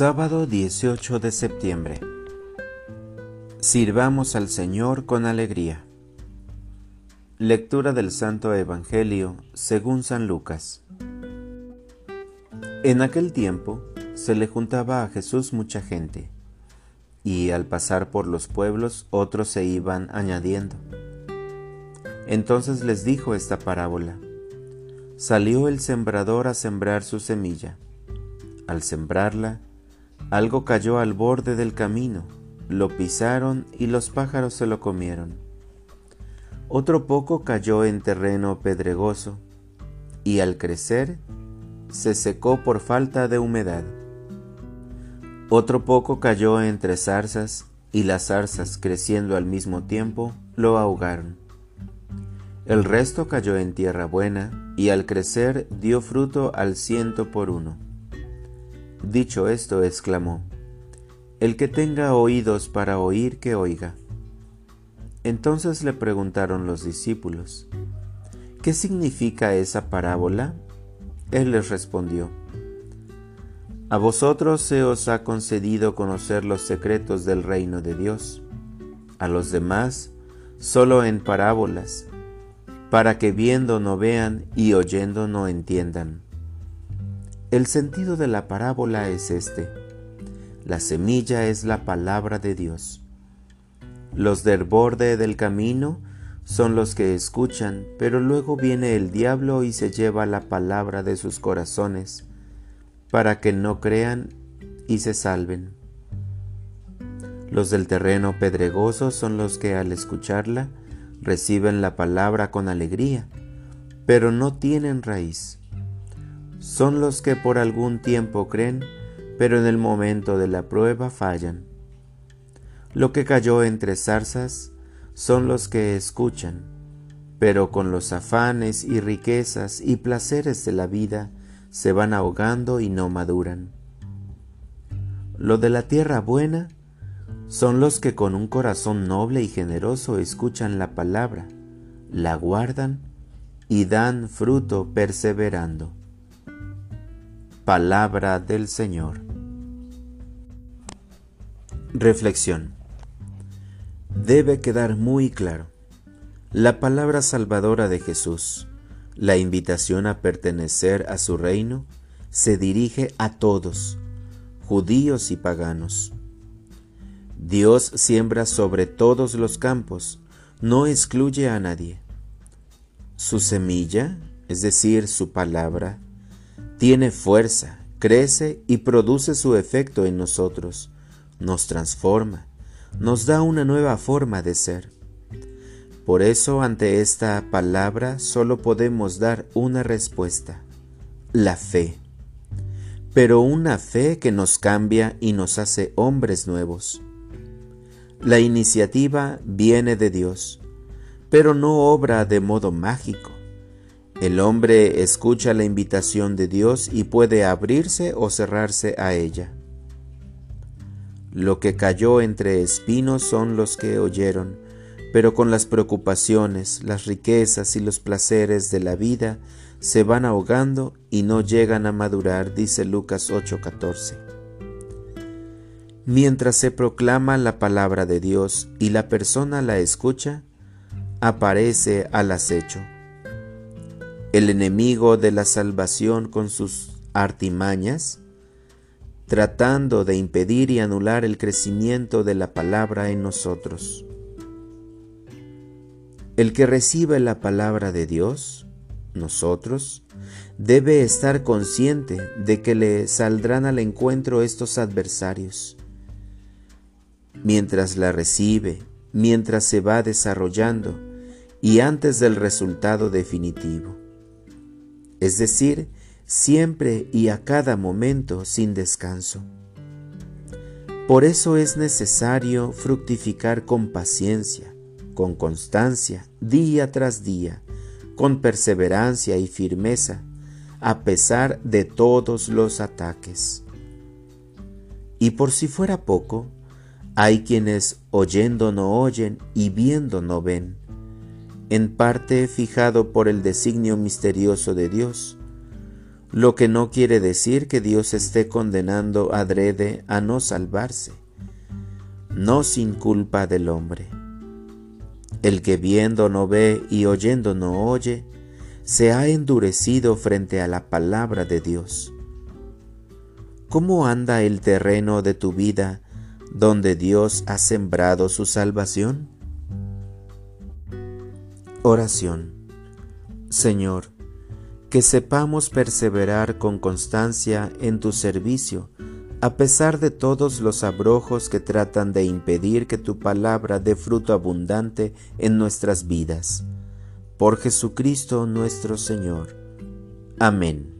Sábado 18 de septiembre. Sirvamos al Señor con alegría. Lectura del Santo Evangelio según San Lucas. En aquel tiempo se le juntaba a Jesús mucha gente, y al pasar por los pueblos otros se iban añadiendo. Entonces les dijo esta parábola. Salió el sembrador a sembrar su semilla. Al sembrarla, algo cayó al borde del camino, lo pisaron y los pájaros se lo comieron. Otro poco cayó en terreno pedregoso y al crecer se secó por falta de humedad. Otro poco cayó entre zarzas y las zarzas creciendo al mismo tiempo lo ahogaron. El resto cayó en tierra buena y al crecer dio fruto al ciento por uno. Dicho esto, exclamó, El que tenga oídos para oír, que oiga. Entonces le preguntaron los discípulos, ¿qué significa esa parábola? Él les respondió, A vosotros se os ha concedido conocer los secretos del reino de Dios, a los demás solo en parábolas, para que viendo no vean y oyendo no entiendan el sentido de la parábola es este. La semilla es la palabra de Dios. Los del borde del camino son los que escuchan, pero luego viene el diablo y se lleva la palabra de sus corazones, para que no crean y se salven. Los del terreno pedregoso son los que al escucharla reciben la palabra con alegría, pero no tienen raíz son los que por algún tiempo creen, pero en el momento de la prueba fallan. Lo que cayó entre zarzas son los que escuchan, pero con los afanes y riquezas y placeres de la vida se van ahogando y no maduran. Lo de la tierra buena son los que con un corazón noble y generoso escuchan la palabra, la guardan y dan fruto perseverando. Palabra del Señor. Reflexión. Debe quedar muy claro. La palabra salvadora de Jesús, la invitación a pertenecer a su reino, se dirige a todos, judíos y paganos. Dios siembra sobre todos los campos, no excluye a nadie. Su semilla, es decir, su palabra, tiene fuerza, crece y produce su efecto en nosotros, nos transforma, nos da una nueva forma de ser. Por eso ante esta palabra solo podemos dar una respuesta, la fe. Pero una fe que nos cambia y nos hace hombres nuevos. La iniciativa viene de Dios, pero no obra de modo mágico el hombre escucha la invitación de Dios y puede abrirse o cerrarse a ella. Lo que cayó entre espinos son los que oyeron, pero con las preocupaciones, las riquezas y los placeres de la vida se van ahogando y no llegan a madurar, dice Lucas 8:14. Mientras se proclama la palabra de Dios y la persona la escucha, aparece al acecho el enemigo de la salvación con sus artimañas, tratando de impedir y anular el crecimiento de la palabra en nosotros. El que recibe la palabra de Dios, nosotros, debe estar consciente de que le saldrán al encuentro estos adversarios. Mientras la recibe, mientras se va desarrollando y antes del resultado definitivo es decir, siempre y a cada momento sin descanso. Por eso es necesario fructificar con paciencia, con constancia, día tras día, con perseverancia y firmeza, a pesar de todos los ataques. Y por si fuera poco, hay quienes oyendo no oyen y viendo no ven en parte fijado por el designio misterioso de Dios, lo que no quiere decir que Dios esté condenando adrede a no salvarse, no sin culpa del hombre. El que viendo no ve y oyendo no oye, se ha endurecido frente a la palabra de Dios. ¿Cómo anda el terreno de tu vida donde Dios ha sembrado su salvación? Oración. Señor, que sepamos perseverar con constancia en tu servicio, a pesar de todos los abrojos que tratan de impedir que tu palabra dé fruto abundante en nuestras vidas. Por Jesucristo nuestro Señor. Amén.